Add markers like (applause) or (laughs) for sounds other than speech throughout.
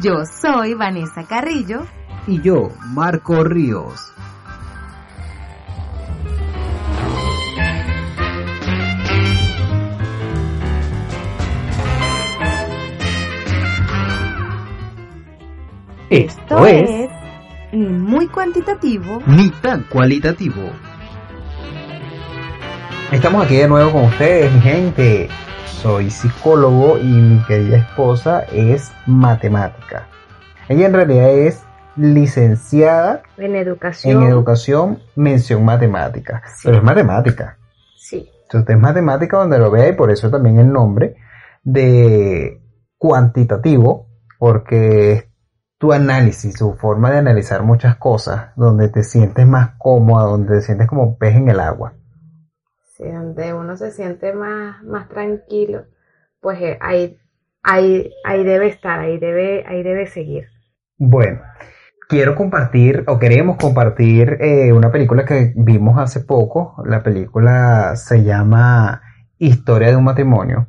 Yo soy Vanessa Carrillo. Y yo, Marco Ríos. Esto es ni muy cuantitativo ni tan cualitativo. Estamos aquí de nuevo con ustedes, mi gente. Soy psicólogo y mi querida esposa es matemática. Ella en realidad es licenciada en educación. en educación, mención matemática. Pero es matemática. Sí. Entonces es matemática donde lo vea y por eso también el nombre de cuantitativo, porque es tu análisis, tu forma de analizar muchas cosas, donde te sientes más cómoda, donde te sientes como pez en el agua. Donde uno se siente más, más tranquilo, pues eh, ahí, ahí, ahí debe estar, ahí debe, ahí debe seguir. Bueno, quiero compartir o queremos compartir eh, una película que vimos hace poco. La película se llama Historia de un matrimonio.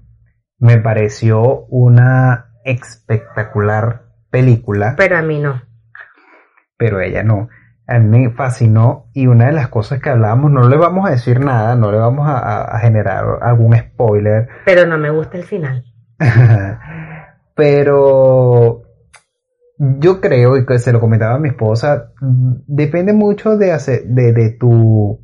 Me pareció una espectacular película, Pero a mí no. pero ella no. A mí me fascinó y una de las cosas que hablábamos, no le vamos a decir nada, no le vamos a, generar algún spoiler, Pero no me gusta el final. (laughs) pero yo creo, y que se lo comentaba a mi esposa, depende mucho de, hacer, de, de tu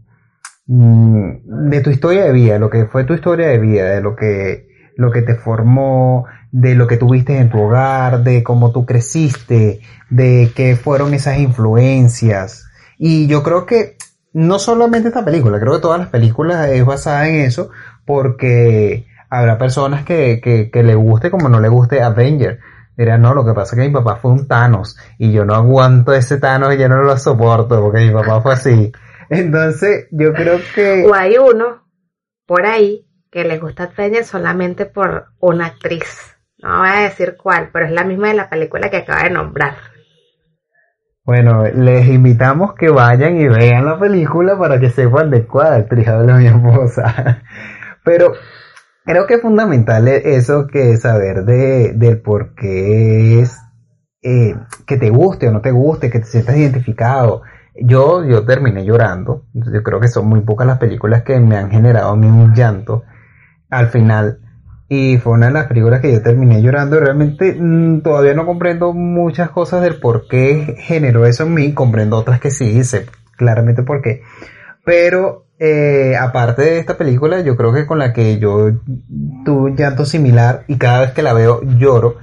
mm, de tu historia de vida, lo que fue tu historia de vida, de lo que, lo que te formó, de lo que tuviste en tu hogar, de cómo tú creciste, de qué fueron esas influencias. Y yo creo que no solamente esta película, creo que todas las películas es basada en eso, porque habrá personas que, que, que le guste como no le guste Avenger. Dirán, no, lo que pasa es que mi papá fue un Thanos y yo no aguanto ese Thanos y yo no lo soporto porque mi papá fue así. (laughs) Entonces, yo creo que... O hay uno por ahí que le gusta Avenger solamente por una actriz. No voy a decir cuál, pero es la misma de la película que acaba de nombrar. Bueno, les invitamos que vayan y vean la película para que sepan de cuál actriz habla mi esposa. (laughs) Pero creo que es fundamental eso que saber de, del por qué es eh, que te guste o no te guste, que te sientas identificado. Yo, yo terminé llorando. Yo creo que son muy pocas las películas que me han generado a mí un llanto al final. Y fue una de las películas que yo terminé llorando. Realmente mm, todavía no comprendo muchas cosas del por qué generó eso en mí. Comprendo otras que sí, sé claramente por qué. Pero eh, aparte de esta película, yo creo que con la que yo tuve un llanto similar y cada vez que la veo lloro,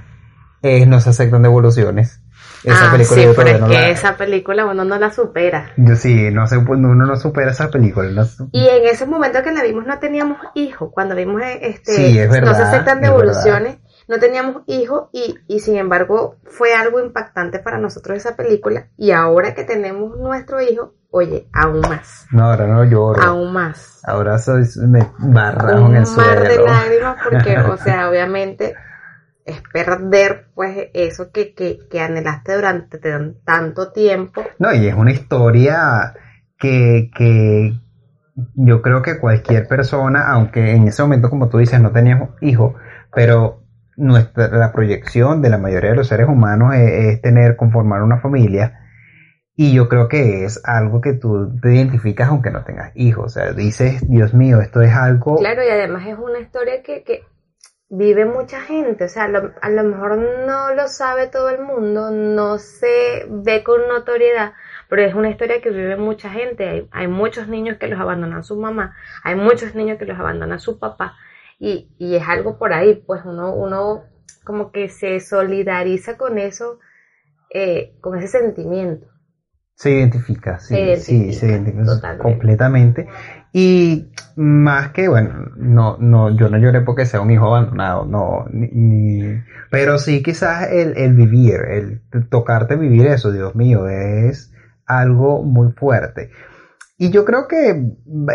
es No se aceptan devoluciones. Esa ah, película sí, yo pero es no que la- esa película uno no la supera. Yo sí, no sé, pues, uno no supera esa película. no Y en ese momento que la vimos no teníamos hijos. Cuando vimos eh, este, Sí, es no se verdad, aceptan es devoluciones, no teníamos hijos y, y sin embargo fue algo impactante para nosotros esa película. Y ahora que tenemos nuestro hijo, oye, aún más, No, ahora no lloro. aún más. Ahora soy, me barrajo en Un el mar de suelo. lágrimas porque, (laughs) o sea, obviamente es perder pues eso que, que, que anhelaste durante tan- tanto tiempo. No, y es una historia que, que yo creo que cualquier persona, aunque en ese momento, como tú dices, no teníamos hijos, pero nuestra, la proyección de la mayoría de los seres humanos es, es tener, conformar una familia. Y yo creo que es algo que tú te identificas aunque no tengas hijos. O sea, dices, Dios mío, esto es algo... Claro, y además es una historia que, que vive mucha gente, o sea, a lo, mejor no lo sabe todo el mundo, no se ve con notoriedad, pero es una historia que vive mucha gente. Hay, hay muchos niños que los abandonan su mamá, hay muchos niños que los abandona su papá, y, y es algo por ahí, pues uno, uno como que se solidariza con eso, eh, con ese sentimiento. Se identifica, sí, Se sí, identifica, se identifica completamente. Y más que, bueno, no, no, yo no lloré porque sea un hijo abandonado, no, ni, ni- pero sí quizás el, el vivir, el tocarte vivir eso, Dios mío, es algo muy fuerte. Y yo creo que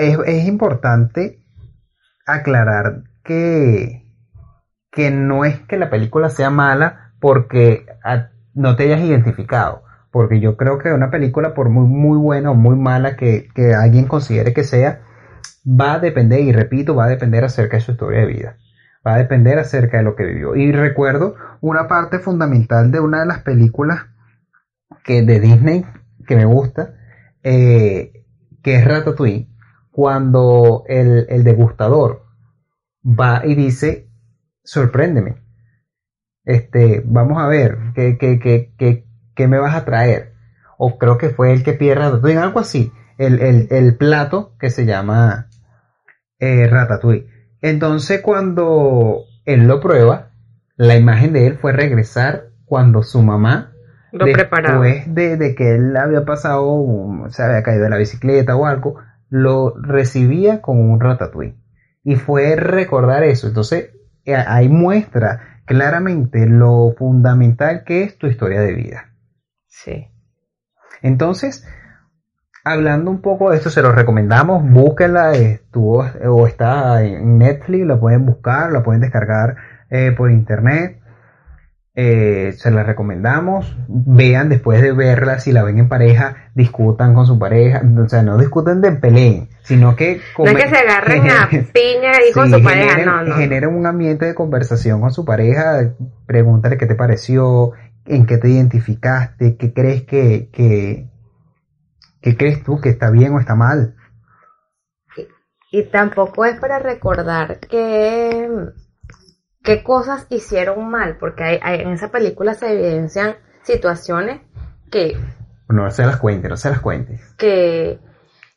es, es importante aclarar que, que no es que la película sea mala porque a- no te hayas identificado. Porque yo creo que una película, por muy, muy buena o muy mala que, que alguien considere que sea, va a depender, y repito, va a depender acerca de su historia de vida. Va a depender acerca de lo que vivió. Y recuerdo una parte fundamental de una de las películas que de Disney que me gusta, eh, que es Ratatouille, cuando el, el degustador va y dice, sorpréndeme, este, vamos a ver, ¿qué, qué, qué, qué, me vas a traer? O creo que fue el que pierde Ratatouille, algo así, el, el, el plato que se llama eh, Ratatouille. Entonces cuando él lo prueba, la imagen de él fue regresar cuando su mamá Lo preparaba. después de, de que él había pasado, se había caído de la bicicleta o algo, lo recibía con un ratatouille. Y fue recordar eso. Entonces, eh, ahí muestra claramente lo fundamental que es tu historia de vida. Sí. Entonces, hablando un poco de esto, se los recomendamos, búsquenla, estuvo o está en Netflix, la pueden buscar, la pueden descargar eh, por internet. Eh, se la recomendamos. Vean después de verla, si la ven en pareja, discutan con su pareja. O sea, no discuten de peleen, sino que. No es que se agarren a (laughs) piña y con su pareja, no, no. generen un ambiente de conversación con su pareja, pregúntale qué te pareció, en qué te identificaste, qué crees que, que, qué crees tú que está bien o está mal. Y tampoco es para recordar que qué cosas hicieron mal, porque hay, hay- en esa película se evidencian situaciones que, No se las cuente, no se las cuente. que,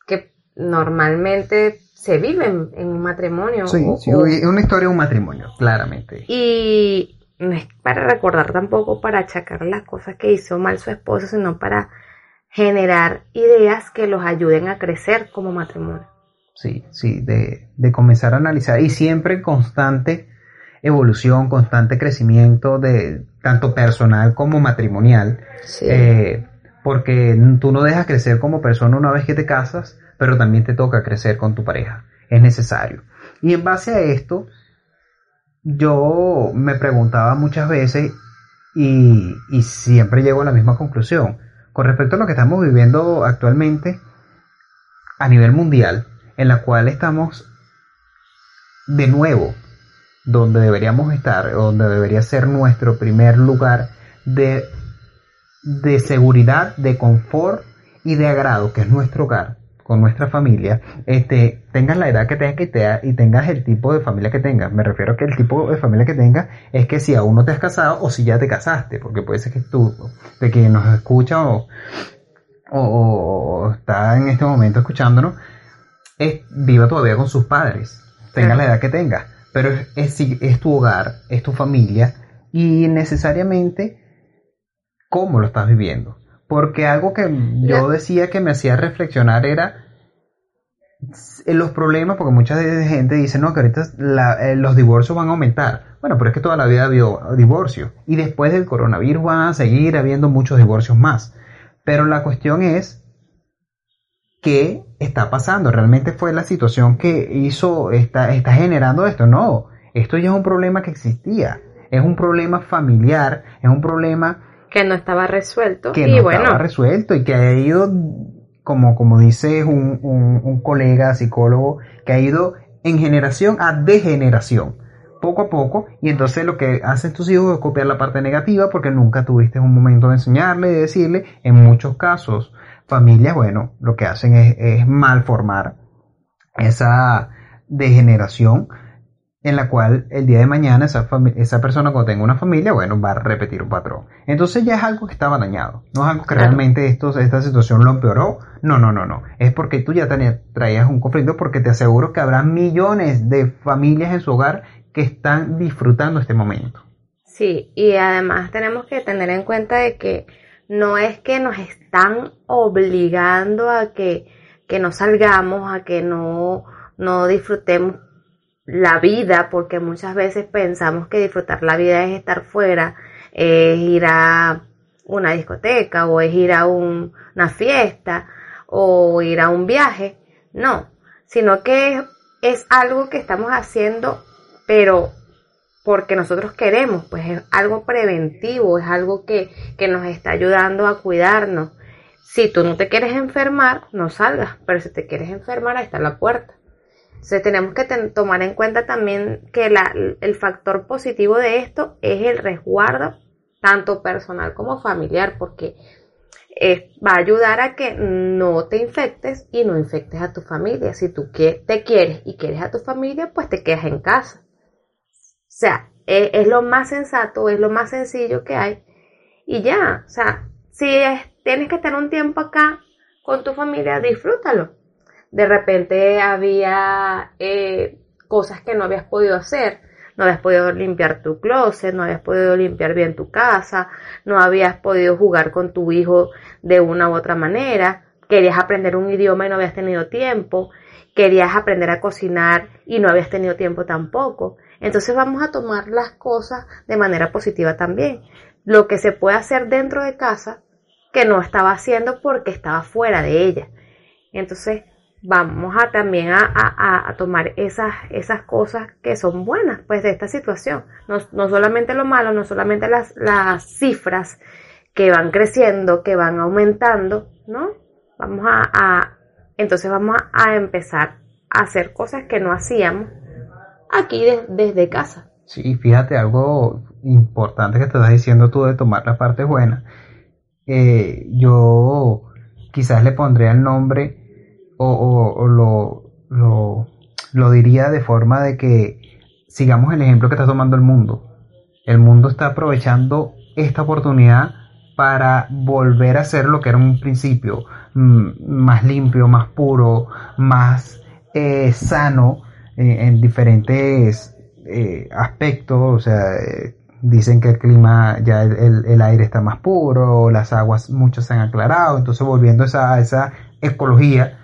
que normalmente se viven en un matrimonio. Sí, o- sí, una historia de un matrimonio, claramente. y no es para recordar tampoco, para achacar las cosas que hizo mal su esposo, sino para generar ideas que los ayuden a crecer como matrimonio. Sí, sí, de, de comenzar a analizar y siempre en constante evolución, constante crecimiento de tanto personal como matrimonial. Sí. Eh, porque tú no dejas crecer como persona una vez que te casas, pero también te toca crecer con tu pareja. Es necesario. Y en base a esto, yo me preguntaba muchas veces y, y siempre llego a la misma conclusión. Con respecto a lo que estamos viviendo actualmente a nivel mundial, en la cual estamos de nuevo donde deberíamos estar, donde debería ser nuestro primer lugar de de seguridad, de confort y de agrado, que es nuestro hogar, con nuestra familia, este, tengas la edad que tengas y, te- y tengas el tipo de familia que tengas. Me refiero a que el tipo de familia que tengas es que si aún no te has casado o si ya te casaste, porque puede ser que tú, de quien nos escucha o, o- o está en este momento escuchándonos, es, viva todavía con sus padres, tenga la edad que tenga, pero es, es, es tu hogar, es tu familia y necesariamente cómo lo estás viviendo. Porque algo que yo decía que me hacía reflexionar era los problemas, porque mucha gente dice, no, que ahorita la- eh, los divorcios van a aumentar. Bueno, pero es que toda la vida ha habido divorcios. Y después del coronavirus van a seguir habiendo muchos divorcios más. Pero la cuestión es, ¿qué está pasando? ¿Realmente fue la situación que hizo, está, está generando esto? No, esto ya es un problema que existía. Es un problema familiar, es un problema que no estaba resuelto. que y no bueno, estaba resuelto y que ha ido, como, como dice un, un- colega psicólogo, que ha ido en generación a degeneración, poco a poco, y entonces lo que hacen tus hijos es copiar la parte negativa porque nunca tuviste un momento de enseñarle, de decirle, en muchos casos, familias, bueno, lo que hacen es malformar esa degeneración en la cual el día de mañana esa, esa persona cuando tenga una familia, bueno, va a repetir un patrón. Entonces ya es algo que estaba dañado. No es algo que Claro. realmente esto, esta situación lo empeoró. No, no, no, no. Es porque tú ya traías un conflicto porque te aseguro que habrá millones de familias en su hogar que están disfrutando este momento. sí, y además tenemos que tener en cuenta de que no es que nos están obligando a que, que no salgamos, a que no, no disfrutemos la vida, porque muchas veces pensamos que disfrutar la vida es estar fuera, es ir a una discoteca o es ir a una fiesta o ir a un viaje. No, sino que es algo que estamos haciendo, pero porque nosotros queremos, pues es algo preventivo, es algo que, que nos está ayudando a cuidarnos. Si tú no te quieres enfermar, no salgas, pero si te quieres enfermar, ahí está la puerta. Entonces tenemos que tomar en cuenta también que el factor positivo de esto es el resguardo, tanto personal como familiar, porque va a ayudar a que no te infectes y no infectes a tu familia. Si tú te quieres y quieres a tu familia, pues te quedas en casa. O sea, e, es, lo más sensato, es lo más sencillo que hay. Y ya, o sea, si tienes que estar un tiempo acá con tu familia, disfrútalo. De repente había eh, cosas que no habías podido hacer. No habías podido limpiar tu closet, no habías podido limpiar bien tu casa, no habías podido jugar con tu hijo de una u otra manera, querías aprender un idioma y no habías tenido tiempo, querías aprender a cocinar y no habías tenido tiempo tampoco. Entonces vamos a tomar las cosas de manera positiva también. Lo que se puede hacer dentro de casa que no estaba haciendo porque estaba fuera de ella. Entonces vamos a también a, tomar esas, esas cosas que son buenas pues de esta situación. No, no solamente lo malo, no solamente las, las cifras que van creciendo, que van aumentando, ¿no? Vamos a, entonces vamos a empezar a hacer cosas que no hacíamos aquí desde casa. Sí, fíjate algo importante que te estás diciendo tú de tomar la parte buena. Eh, yo quizás le pondría el nombre o, lo, lo, lo, diría de forma de que sigamos el ejemplo que está tomando el mundo. El mundo está aprovechando esta oportunidad para volver a ser lo que era un principio, mm, más limpio, más puro, más eh, sano, en diferentes eh, aspectos, o sea, eh, dicen que el clima, ya el, aire está más puro, las aguas muchas se han aclarado, entonces volviendo a esa, esa ecología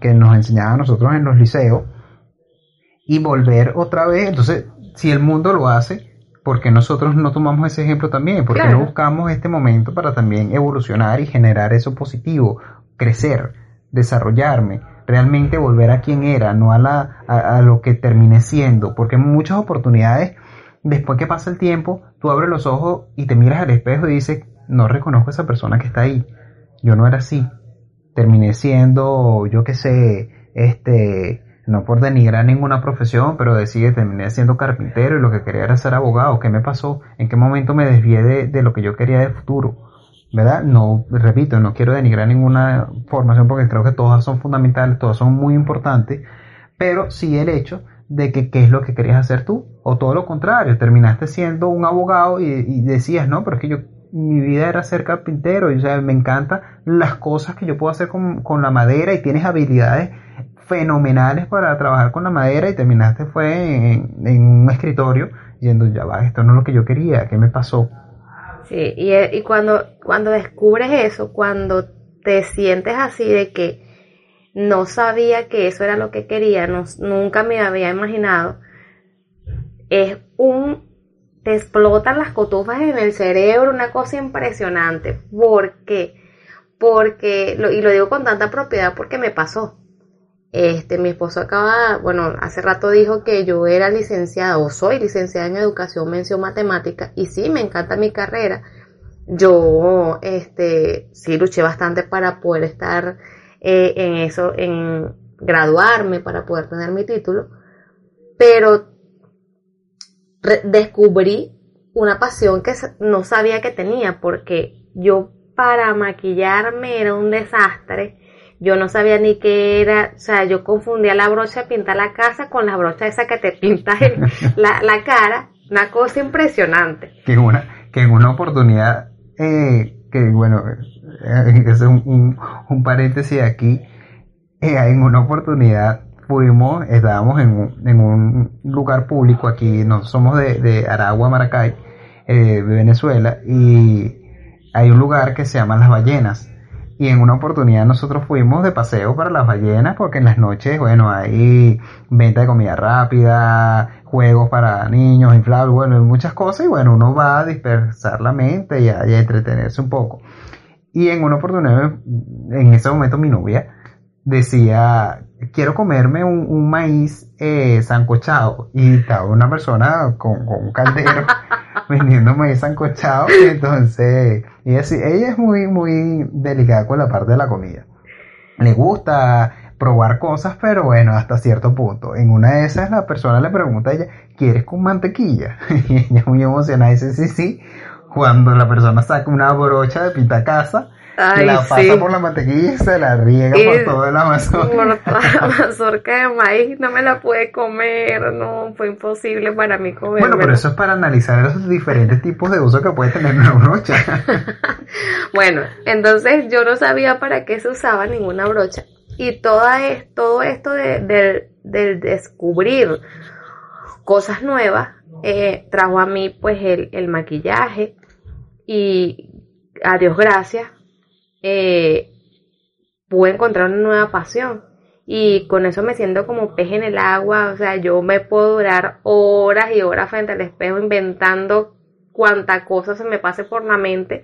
que nos enseñaba a nosotros en los liceos, y volver otra vez, entonces, si el mundo lo hace, ¿por qué nosotros no tomamos ese ejemplo también? ¿Por qué no buscamos este momento para también evolucionar y generar eso positivo, crecer, desarrollarme? realmente volver a quien era, no a, la, a, lo que terminé siendo, porque muchas oportunidades, después que pasa el tiempo, tú abres los ojos y te miras al espejo y dices, no reconozco a esa persona que está ahí, yo no era así, terminé siendo, yo qué sé, este, no por denigrar ninguna profesión, pero decir, terminé siendo carpintero y lo que quería era ser abogado, ¿qué me pasó? ¿En qué momento me desvié de, de lo que yo quería de futuro? ¿verdad? No, repito, no quiero denigrar ninguna formación porque creo que todas son fundamentales, todas son muy importantes, pero sí el hecho de que qué es lo que querías hacer tú, o todo lo contrario, terminaste siendo un abogado y, decías, no, pero es que yo, mi vida era ser carpintero, y o sea, me encantan las cosas que yo puedo hacer con, con la madera y tienes habilidades fenomenales para trabajar con la madera y terminaste fue en, en un escritorio yendo, ya va, esto no es lo que yo quería, ¿qué me pasó? Sí, y, eh, y cuando, cuando descubres eso, cuando te sientes así de que no sabía que eso era lo que quería, nunca me había imaginado, es un, te explotan las cotufas en el cerebro, una cosa impresionante. ¿Por qué? Porque, y lo digo con tanta propiedad porque me pasó. Este, mi esposo acaba, bueno, hace rato dijo que yo era licenciada o soy licenciada en educación, mención matemática y sí, me encanta mi carrera. Yo, este, sí luché bastante para poder estar eh, en eso, en graduarme, para poder tener mi título, pero descubrí una pasión que no sabía que tenía porque yo para maquillarme era un desastre yo no sabía ni qué era, o sea, yo confundía la brocha de pintar la casa con la brocha esa que te (laughs) pintas la, la, cara, una cosa impresionante. Que en una, que en una oportunidad, eh, que bueno, eh, es un, un, paréntesis aquí, eh, en una oportunidad fuimos, estábamos en un, en un lugar público aquí, no somos de, Aragua, Maracay, de Venezuela, y hay un lugar que se llama Las Ballenas. Y en una oportunidad nosotros fuimos de paseo para las ballenas porque en las noches, bueno, hay venta de comida rápida, juegos para niños, inflables, bueno, muchas cosas y bueno, uno va a dispersar la mente y a entretenerse un poco. Y en una oportunidad, en ese momento mi novia decía, quiero comerme un, un maíz eh, sancochado. Y estaba una persona con, con un caldero (laughs) vendiendo maíz sancochado. Y entonces, ella, es muy, muy delicada con la parte de la comida. Le gusta probar cosas, pero bueno, hasta cierto punto. En una de esas la persona le pregunta a ella, ¿quieres con mantequilla? (laughs) Y ella muy emocionada dice, sí, sí. Cuando la persona saca una brocha de pinta casa Ay, la pasa sí. por la mantequilla y se la riega Y- por todo el Amazonas. Por (laughs) toda la mazorca de maíz no me la pude comer, no, fue imposible para mí comer. Bueno, pero eso es para analizar los diferentes tipos de uso que puede tener una brocha. (laughs) Bueno, entonces yo no sabía para qué se usaba ninguna brocha. Y toda es, todo esto de, del- del descubrir cosas nuevas eh, trajo a mí pues el, el maquillaje y a Dios gracias eh, pude encontrar una nueva pasión y con eso me siento como pez en el agua, o sea, yo me puedo durar horas y horas frente al espejo inventando cuanta cosa se me pase por la mente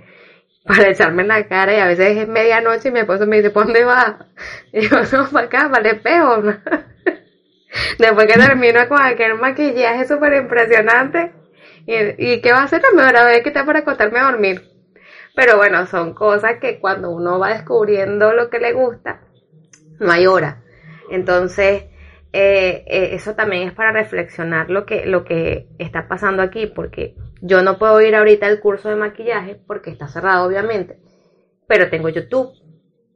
para echarme en la cara y a veces es medianoche y mi esposo me dice, ¿por dónde vas? (laughs) Y yo, no, para acá, para el espejo. (laughs) Después que termino con aquel maquillaje súper impresionante y, ¿qué va a hacer? Me voy a que está para acostarme a dormir. Pero bueno, son cosas que cuando uno va descubriendo lo que le gusta, no hay hora. Entonces, eh, eh, eso también es para reflexionar lo que, lo que está pasando aquí, porque yo no puedo ir ahorita al curso de maquillaje porque está cerrado, obviamente, pero tengo YouTube,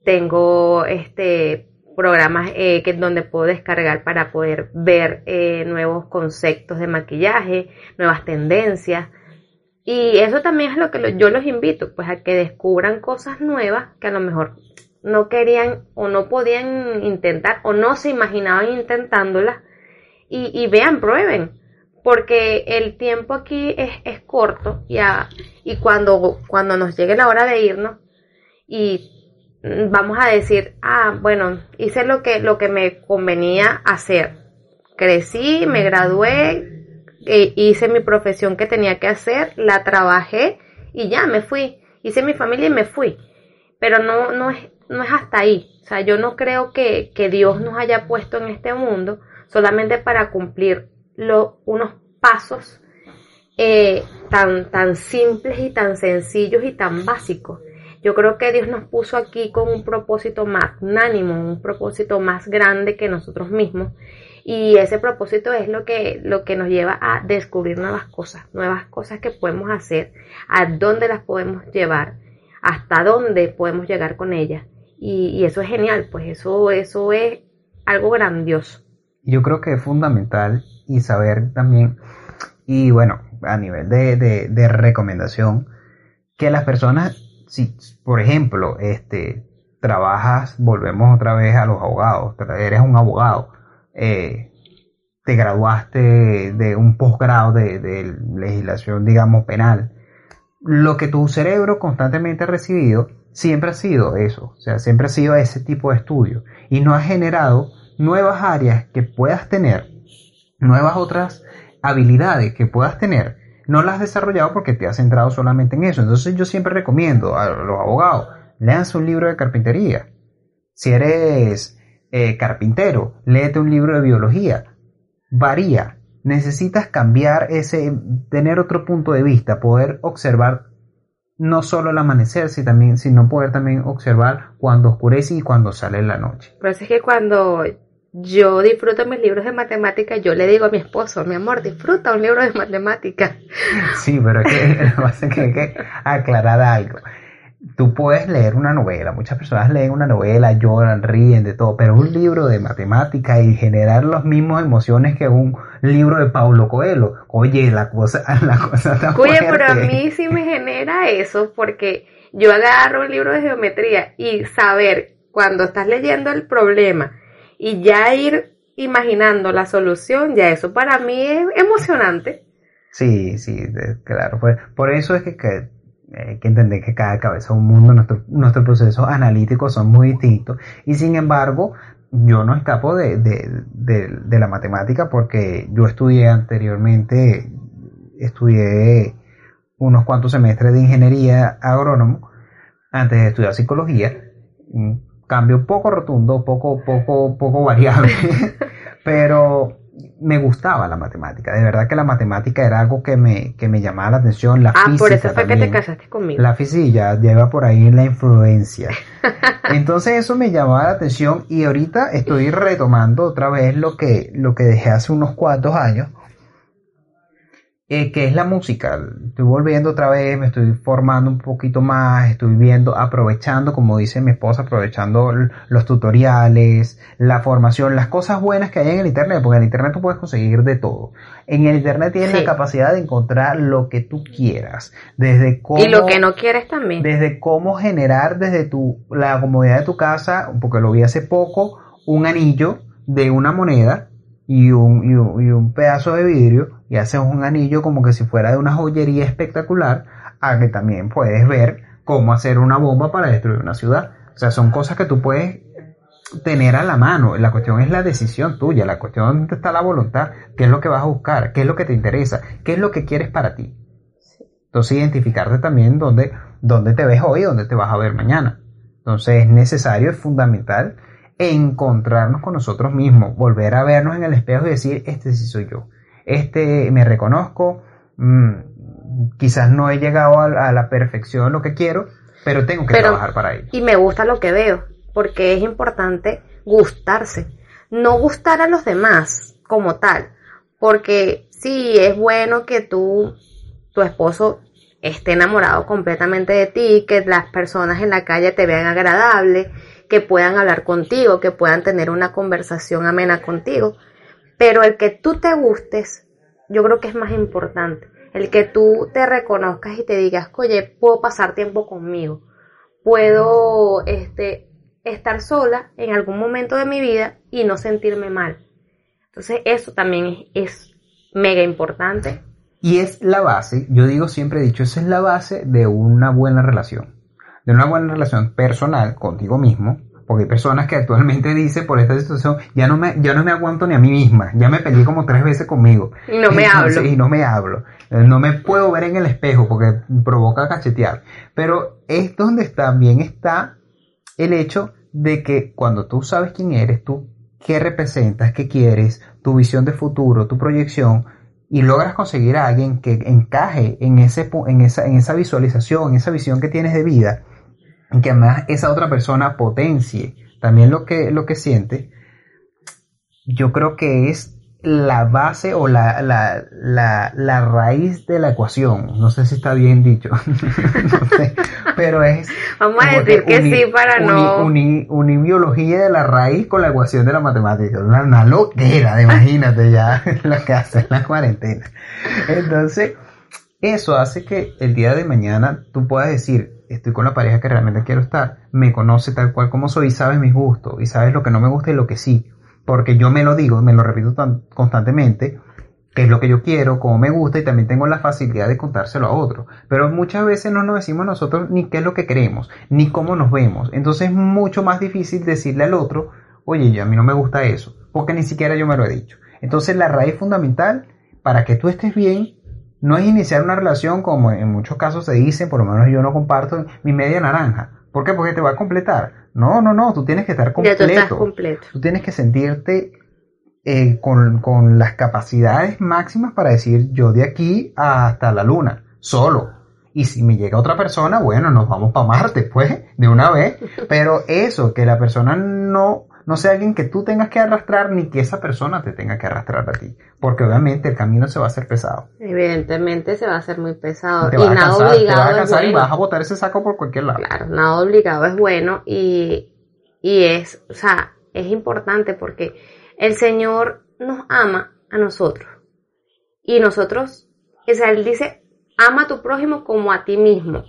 tengo este programas eh, que donde puedo descargar para poder ver eh, nuevos conceptos de maquillaje, nuevas tendencias. Y eso también es lo que lo- yo los invito, pues a que descubran cosas nuevas que a lo mejor no querían o no podían intentar o no se imaginaban intentándolas. Y, y vean, prueben, porque el tiempo aquí es, es corto y, a- y cuando, cuando nos llegue la hora de irnos y vamos a decir, ah, bueno, hice lo que, lo que me convenía hacer, crecí, me gradué, e hice mi profesión que tenía que hacer, la trabajé y ya me fui, hice mi familia y me fui pero no, no, es, no es hasta ahí. O sea, yo no creo que, que Dios nos haya puesto en este mundo solamente para cumplir unos pasos eh, tan, tan simples y tan sencillos y tan básicos. Yo creo que Dios nos puso aquí con un propósito magnánimo, un propósito más grande que nosotros mismos. Y ese propósito es lo que, lo que nos lleva a descubrir nuevas cosas, nuevas cosas que podemos hacer, a dónde las podemos llevar, hasta dónde podemos llegar con ellas. Y, y eso es genial, pues eso, eso es algo grandioso. Yo creo que es fundamental y saber también, y bueno, a nivel de, de, de recomendación, que las personas, si por ejemplo, este, trabajas, volvemos otra vez a los abogados, eres un abogado, eh, te graduaste de un posgrado de, de legislación, digamos, penal, lo que tu cerebro constantemente ha recibido siempre ha sido eso, o sea, siempre ha sido ese tipo de estudio y no ha generado nuevas áreas que puedas tener, nuevas otras habilidades que puedas tener, no las has desarrollado porque te has centrado solamente en eso. Entonces yo siempre recomiendo a los abogados, léanse un libro de carpintería. Si eres eh, carpintero, léete un libro de biología. Varía. Necesitas cambiar ese, tener otro punto de vista, poder observar no solo el amanecer, sino también, sino poder también observar cuando oscurece y cuando sale la noche. Por eso es que cuando yo disfruto mis libros de matemáticas, yo le digo a mi esposo, mi amor, disfruta un libro de matemáticas. Sí, pero es que, (laughs) que que aclarar algo. Tú puedes leer una novela, muchas personas leen una novela, lloran, ríen de todo, pero un libro de matemática y generar las mismas emociones que un libro de Paulo Coelho. Oye, la cosa, (laughs) la cosa está Oye, pero a mí sí me genera eso porque yo agarro un libro de geometría y saber cuando estás leyendo el problema y ya ir imaginando la solución, ya eso para mí es emocionante. Sí, sí, claro. Pues, por eso es que, que hay que entender que cada cabeza es un mundo, nuestro, nuestros procesos analíticos son muy distintos y sin embargo yo no escapo de, de, la matemática porque yo estudié anteriormente, estudié unos cuantos semestres de ingeniería agrónomo antes de estudiar psicología. Un cambio poco rotundo, poco, poco, poco variable, (laughs) pero me gustaba la matemática, de verdad que la matemática era algo que me, que me llamaba la atención, la ah, por eso fue que te casaste conmigo. La física lleva por ahí la influencia. (laughs) Entonces eso me llamaba la atención y ahorita estoy retomando otra vez lo que, lo que dejé hace unos cuantos años, eh, que es la música. Estoy volviendo otra vez, me estoy formando un poquito más, estoy viendo, aprovechando, como dice mi esposa, aprovechando los tutoriales, la formación, las cosas buenas que hay en el Internet, porque en el Internet tú puedes conseguir de todo. En el Internet tienes la capacidad de encontrar lo que tú quieras, desde cómo... Y lo que no quieres también. Desde cómo generar desde tu, la comodidad de tu casa, porque lo vi hace poco, un anillo de una moneda y un, y un, pedazo de vidrio y haces un anillo como que si fuera de una joyería espectacular, a que también puedes ver cómo hacer una bomba para destruir una ciudad. O sea, son cosas que tú puedes tener a la mano. La cuestión es la decisión tuya, la cuestión está la voluntad, qué es lo que vas a buscar, qué es lo que te interesa, qué es lo que quieres para ti. Entonces identificarte también dónde, dónde te ves hoy dónde te vas a ver mañana. Entonces es necesario, es fundamental encontrarnos con nosotros mismos, volver a vernos en el espejo y decir, este sí soy yo, este me reconozco, mm, quizás no he llegado a, la perfección lo que quiero, pero tengo que trabajar para ello. Y me gusta lo que veo, porque es importante gustarse, no gustar a los demás como tal, porque sí es bueno que tú, tu esposo esté enamorado completamente de ti, que las personas en la calle te vean agradable, que puedan hablar contigo, que puedan tener una conversación amena contigo. Pero el que tú te gustes, yo creo que es más importante. El que tú te reconozcas y te digas, oye, puedo pasar tiempo conmigo. Puedo este, estar sola en algún momento de mi vida y no sentirme mal. Entonces eso también es, mega importante. Y es la base, yo digo siempre he dicho, esa es la base de una buena relación de una buena relación personal contigo mismo, porque hay personas que actualmente dicen por esta situación, ya no me, ya no me aguanto ni a mí misma, ya me peleé como tres veces conmigo. Y no me hablo. Y no me hablo. No me puedo ver en el espejo porque provoca cachetear. Pero es donde también está el hecho de que cuando tú sabes quién eres, tú qué representas, qué quieres, tu visión de futuro, tu proyección, y logras conseguir a alguien que encaje en, ese, en, esa, en esa visualización, en esa visión que tienes de vida, que además esa otra persona potencie también lo que, lo que siente, yo creo que es la base o la, la, la, la raíz de la ecuación. No sé si está bien dicho. (laughs) pero es... Vamos a decir que, sí para no... Unir biología de la raíz con la ecuación de la matemática. Una, una loquera, (laughs) imagínate ya (laughs) lo que hace en la cuarentena. Entonces, eso hace que el día de mañana tú puedas decir, estoy con la pareja que realmente quiero estar, me conoce tal cual como soy, sabes mis gustos y sabes lo que no me gusta y lo que sí, porque yo me lo digo, me lo repito tan constantemente, qué es lo que yo quiero, cómo me gusta y también tengo la facilidad de contárselo a otro. Pero muchas veces no nos decimos nosotros ni qué es lo que queremos, ni cómo nos vemos. Entonces es mucho más difícil decirle al otro, oye, a mí no me gusta eso, porque ni siquiera yo me lo he dicho. Entonces la raíz fundamental para que tú estés bien no es iniciar una relación como en muchos casos se dice, por lo menos yo no comparto mi media naranja. ¿Por qué? Porque te va a completar. No, no, no, tú tienes que estar completo. Ya tú, completo. tú tienes que sentirte eh, con, con las capacidades máximas para decir yo de aquí hasta la luna, solo. Y si me llega otra persona, bueno, nos vamos para Marte, pues, de una vez. (laughs) Pero eso, que la persona no no sea alguien que tú tengas que arrastrar ni que esa persona te tenga que arrastrar a ti, porque obviamente el camino se va a hacer pesado. Evidentemente se va a hacer muy pesado y nada obligado te vas a cansar y vas a botar ese saco por cualquier lado. Claro, nada obligado es bueno y, y es, o sea, es importante porque el Señor nos ama a nosotros y nosotros, o sea, él dice, ama a tu prójimo como a ti mismo.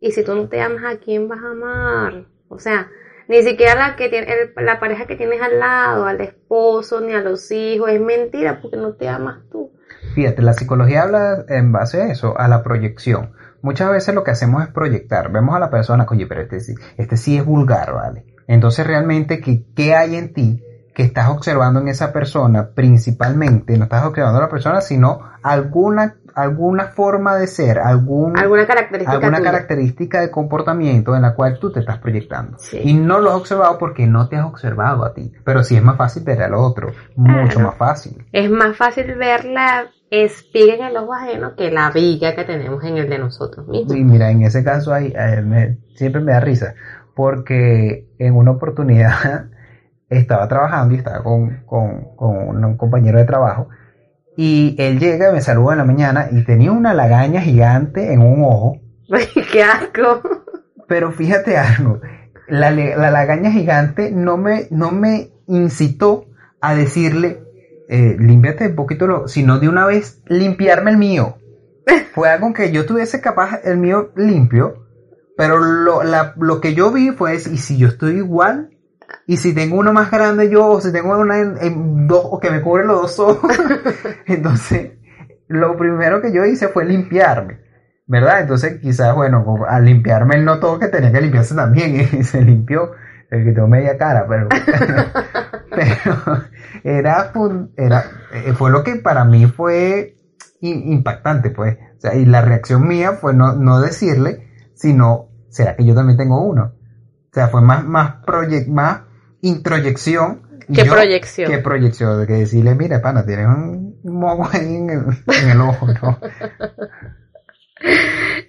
Y si tú no te amas, ¿a quién vas a amar? O sea, ni siquiera la, que tiene, la pareja que tienes al lado, al esposo, ni a los hijos. Es mentira porque no te amas tú. Fíjate, la psicología habla en base a eso, a la proyección. muchas veces lo que hacemos es proyectar. Vemos a la persona, oye, pero este, este sí es vulgar, ¿vale? Entonces realmente, ¿qué, qué hay en ti que estás observando en esa persona? Principalmente, no estás observando a la persona, sino alguna, alguna forma de ser, algún, Alguna característica alguna característica de comportamiento en la cual tú te estás proyectando. Sí. Y no lo has observado porque no te has observado a ti. Pero sí es más fácil ver al otro. Mucho Claro. más fácil. Es más fácil ver la espiga en el ojo ajeno que la viga que tenemos en el de nosotros mismos. Sí, mira, en ese caso hay, eh, me- siempre me da risa. Porque en una oportunidad estaba trabajando y estaba con, con, con un compañero de trabajo. Y él llega me saluda en la mañana y tenía una lagaña gigante en un ojo. (laughs) ¡Qué asco! Pero fíjate algo, la, la lagaña gigante no me, no me incitó a decirle, eh, límpiate un poquito, lo, sino de una vez limpiarme el mío. (laughs) Fue algo que yo tuviese capaz el mío limpio, pero lo, la- lo que yo vi fue, y si yo estoy igual, y si tengo uno más grande yo, o si tengo una en, dos, o que me cubre los dos ojos, (laughs) entonces lo primero que yo hice fue limpiarme. ¿verdad? Entonces quizás, bueno, al limpiarme él notó que tenía que limpiarse también (laughs) y se limpió, le quitó media cara, pero, (laughs) pero era, era, eh, fue lo que para mí fue impactante, pues, o sea, y la reacción mía fue no, no decirle, sino, ¿será que yo también tengo uno? O sea, fue más, más proyec más introyección. ¿Qué yo- proyección? ¿Qué proyección? De que decirle, mira, pana, tienes un moco ahí en el, en el ojo, ¿no? (laughs)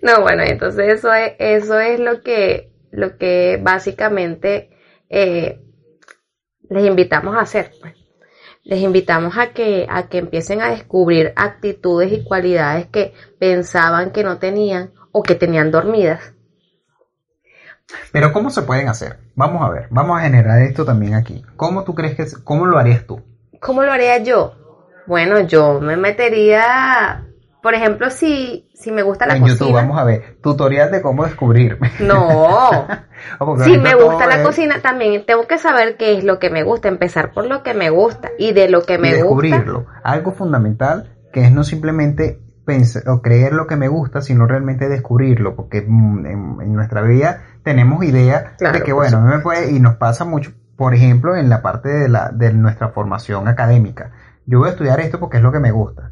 No, bueno, entonces eso es, eso es lo que, lo que básicamente eh, les invitamos a hacer. pues. Les invitamos a que, a que empiecen a descubrir actitudes y cualidades que pensaban que no tenían o que tenían dormidas. Pero ¿cómo se pueden hacer? Vamos a ver, vamos a generar esto también aquí. ¿Cómo tú crees que, cómo lo harías tú? ¿Cómo lo haría yo? Bueno, yo me metería, por ejemplo, si, si me gusta la en cocina. YouTube vamos a ver, tutorial de cómo descubrirme. No, (laughs) Si me gusta la es- cocina, también tengo que saber qué es lo que me gusta, empezar por lo que me gusta y de lo que y me gusta. descubrirlo. Algo fundamental que es no simplemente pensar o creer lo que me gusta, sino realmente descubrirlo, porque mm, en, en nuestra vida tenemos idea Claro, de que bueno, a mí me puede y nos pasa mucho, por ejemplo, en la parte de la de nuestra formación académica. Yo voy a estudiar esto porque es lo que me gusta.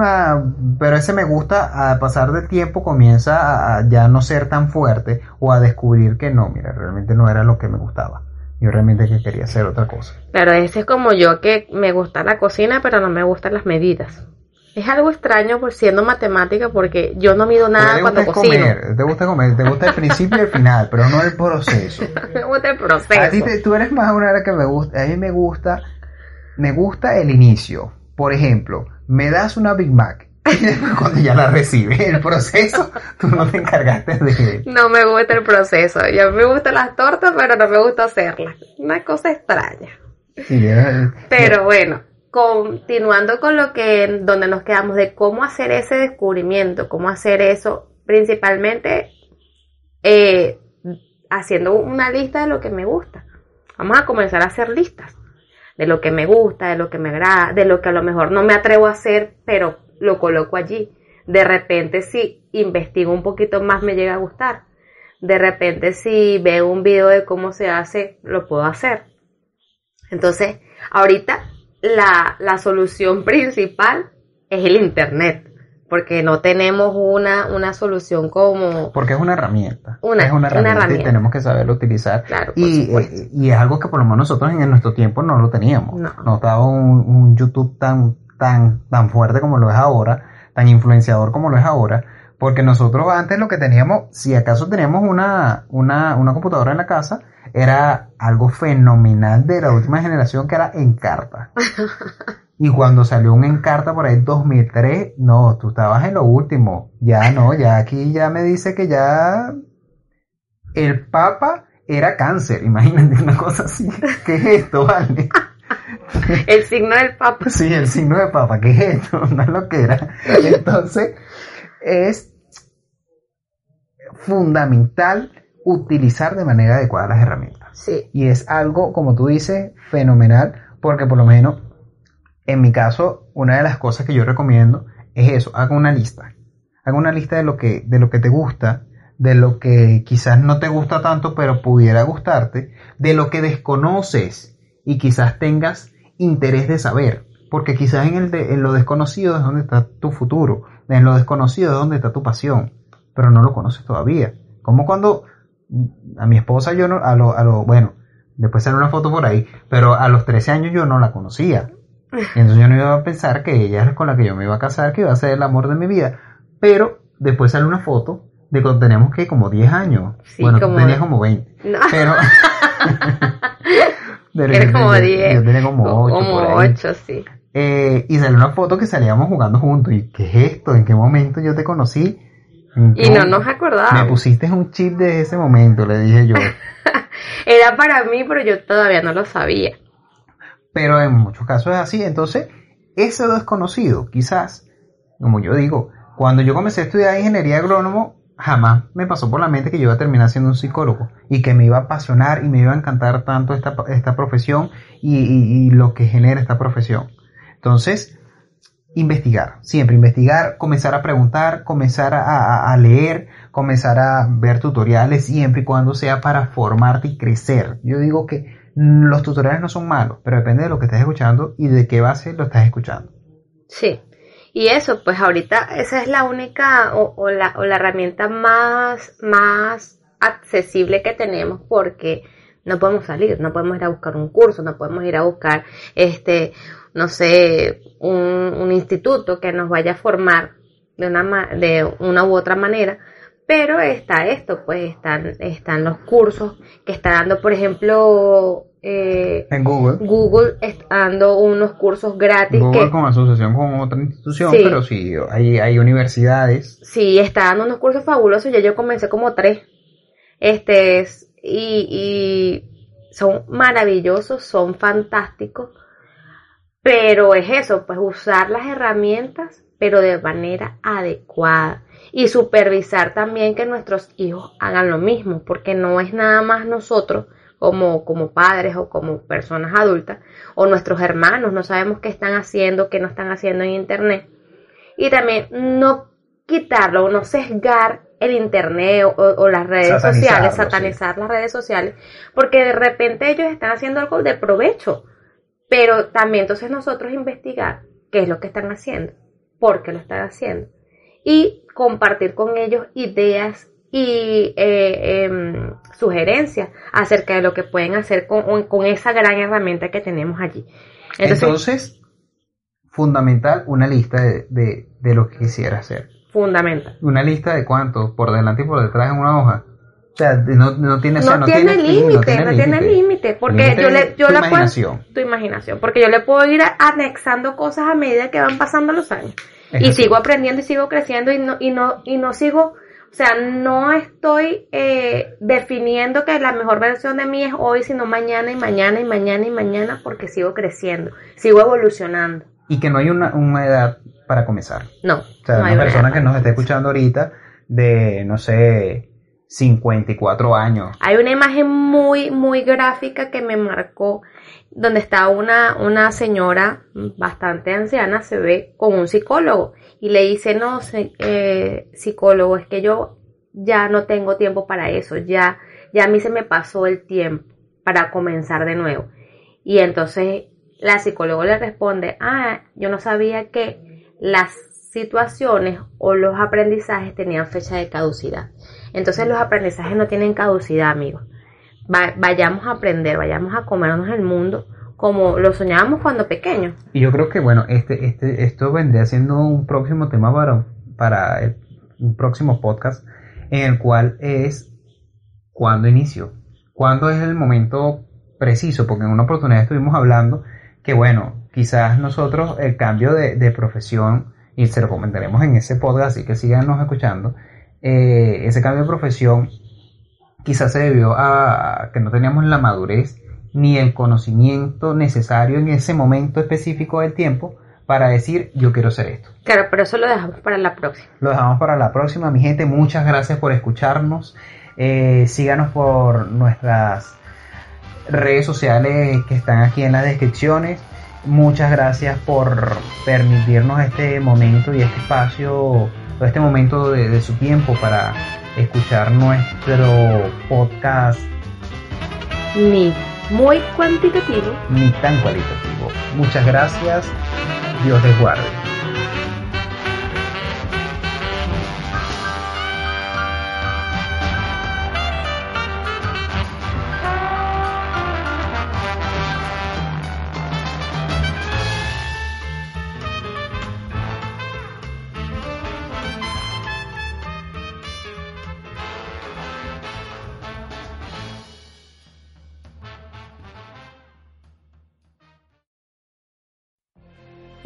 Ah, pero ese me gusta, a pasar del tiempo comienza a, a ya no ser tan fuerte o a descubrir que no, mira, realmente no era lo que me gustaba. Yo realmente que quería hacer otra cosa. Claro, ese es como yo que me gusta la cocina, pero no me gustan las medidas. Es algo extraño por siendo matemática porque yo no mido nada te cuando gusta cocino. comer, te gusta comer, te gusta el principio y el final, pero no el proceso. (laughs) me gusta el A ti proceso. te- tú eres más una de que me gusta, a mí me gusta, me gusta el inicio. Por ejemplo, me das una Big Mac y después cuando ya la recibes, el proceso, tú no te encargaste de No me gusta el proceso. Yo me gustan las tortas, pero no me gusta hacerlas. Una cosa extraña. Pero bueno, continuando con lo que, donde nos quedamos de cómo hacer ese descubrimiento, cómo hacer eso, principalmente eh, haciendo una lista de lo que me gusta. Vamos a comenzar a hacer listas de lo que me gusta, de lo que me agrada, de lo que a lo mejor no me atrevo a hacer, pero lo coloco allí. De repente si investigo un poquito más me llega a gustar. De repente si veo un video de cómo se hace, lo puedo hacer. Entonces, ahorita la, la solución principal es el Internet, porque no tenemos una, una solución como... Porque es una herramienta. Una- es una una herramienta, y tenemos que saberlo utilizar. Claro, y, eh, y es algo que por lo menos nosotros en nuestro tiempo no lo teníamos. No. estaba un, un YouTube tan, tan, tan fuerte como lo es ahora, tan influenciador como lo es ahora. Porque nosotros antes lo que teníamos, si acaso teníamos una, una, una computadora en la casa, era algo fenomenal de la última generación que era Encarta. (laughs) Y cuando salió un Encarta por ahí en 2003, no, tú estabas en lo último. Ya no, ya aquí ya me dice que ya el Papa era cáncer. Imagínate una cosa así. (laughs) ¿Qué es esto, vale? El signo del Papa. Sí, el signo de Papa, ¿qué es esto? (laughs) Una loquera. Entonces, es fundamental utilizar de manera adecuada las herramientas. Sí, Y es algo, como tú dices, fenomenal, porque por lo menos, en mi caso, una de las cosas que yo recomiendo es eso, haga una lista. Haga haga una lista de lo que, de lo que te gusta, de lo que quizás no te gusta tanto, pero pudiera gustarte, de lo que desconoces y quizás tengas interés de saber, porque quizás en, el en lo desconocido es donde está tu futuro, en lo desconocido es donde está tu pasión, pero no lo conoces todavía. Como cuando a mi esposa yo no, a lo, a lo, bueno, después sale una foto por ahí, pero a los 13 años yo no la conocía. (laughs) Entonces yo no iba a pensar que ella es con la que yo me iba a casar, que iba a ser el amor de mi vida. Pero después sale una foto de cuando teníamos que como 10 años. bueno, tú tenías como 20. Pero... (laughs) (laughs) Eres como 10. Yo tenía como 8. Como 8, sí. Eh, y salió una foto que salíamos jugando juntos. ¿Y qué es esto? ¿En qué momento yo te conocí? Y no nos acordábamos. Me pusiste un chip de ese momento, le dije yo. (laughs) Era para mí, pero yo todavía no lo sabía. Pero en muchos casos es así. Entonces, ese desconocido, quizás, como yo digo, cuando yo comencé a estudiar ingeniería agrónomo, jamás me pasó por la mente que yo iba a terminar siendo un psicólogo y que me iba a apasionar y me iba a encantar tanto esta, esta profesión y lo que genera esta profesión. Entonces, investigar, siempre investigar, comenzar a preguntar, comenzar a, leer, comenzar a ver tutoriales, siempre y cuando sea para formarte y crecer. Yo digo que los tutoriales no son malos, pero depende de lo que estés escuchando y de qué base lo estás escuchando. Sí, y eso, pues ahorita esa es la única o, la, o la herramienta más, más accesible que tenemos porque no podemos salir, no podemos ir a buscar un curso, no podemos ir a buscar este no sé, un, instituto que nos vaya a formar de una, de una u otra manera, pero está esto, pues están, están los cursos que está dando, por ejemplo, eh, en Google. Google está dando unos cursos gratis. Google con asociación con otra institución, pero sí, hay, hay universidades. Sí, está dando unos cursos fabulosos, ya yo comencé como tres. Este, y, y son maravillosos, son fantásticos. Pero es eso, pues usar las herramientas, pero de manera adecuada. Y supervisar también que nuestros hijos hagan lo mismo, porque no es nada más nosotros como, como padres o como personas adultas, o nuestros hermanos, no sabemos qué están haciendo, qué no están haciendo en Internet. Y también no quitarlo o no sesgar el internet o, las redes sociales, satanizar las redes sociales, porque de repente ellos están haciendo algo de provecho, pero también entonces nosotros investigar qué es lo que están haciendo, por qué lo están haciendo. Y compartir con ellos ideas y eh, em, sugerencias acerca de lo que pueden hacer con, con, esa gran herramienta que tenemos allí. Entonces, fundamental una lista de, de, lo que quisiera hacer. Fundamental. Una lista de cuántos por delante y por detrás en una hoja. O sea, no, no tiene, no, tiene límite, no tiene límite, porque yo le, yo la imaginación. tu imaginación, porque yo le puedo ir anexando cosas a medida que van pasando los años. y sigo aprendiendo y sigo creciendo y no, y no, y no sigo, o sea, no estoy eh, definiendo que la mejor versión de mí es hoy, sino mañana y mañana y mañana y mañana, porque sigo creciendo, sigo evolucionando. Y que no hay una, una edad para comenzar. No. O sea, una persona que nos esté escuchando ahorita de, no sé, 54 años. Hay una imagen muy, muy gráfica que me marcó, donde está una, una señora bastante anciana, se ve con un psicólogo y le dice, no, eh, psicólogo, es que yo ya no tengo tiempo para eso, ya, ya a mí se me pasó el tiempo para comenzar de nuevo. Y entonces la psicóloga le responde, ah, yo no sabía que las situaciones o los aprendizajes tenían fecha de caducidad. Entonces los aprendizajes no tienen caducidad, amigos. Vayamos a aprender, vayamos a comernos el mundo como lo soñábamos cuando pequeños. Y yo creo que, bueno, este, este, esto vendría siendo un próximo tema para, para un próximo podcast en el cual es cuándo inicio, cuándo es el momento preciso, porque en una oportunidad estuvimos hablando que, bueno, quizás nosotros el cambio de, de profesión, y se lo comentaremos en ese podcast, así que síganos escuchando, eh, ese cambio de profesión quizás se debió a que no teníamos la madurez ni el conocimiento necesario en ese momento específico del tiempo para decir yo quiero hacer esto. Claro, pero eso lo dejamos para la próxima. Lo dejamos para la próxima, mi gente. Muchas gracias por escucharnos. Eh, síganos por nuestras redes sociales que están aquí en las descripciones. Muchas gracias por permitirnos este momento y este espacio todo este momento de, de su tiempo para escuchar nuestro podcast. Ni muy cuantitativo. Ni tan cualitativo. Muchas gracias. Dios les guarde.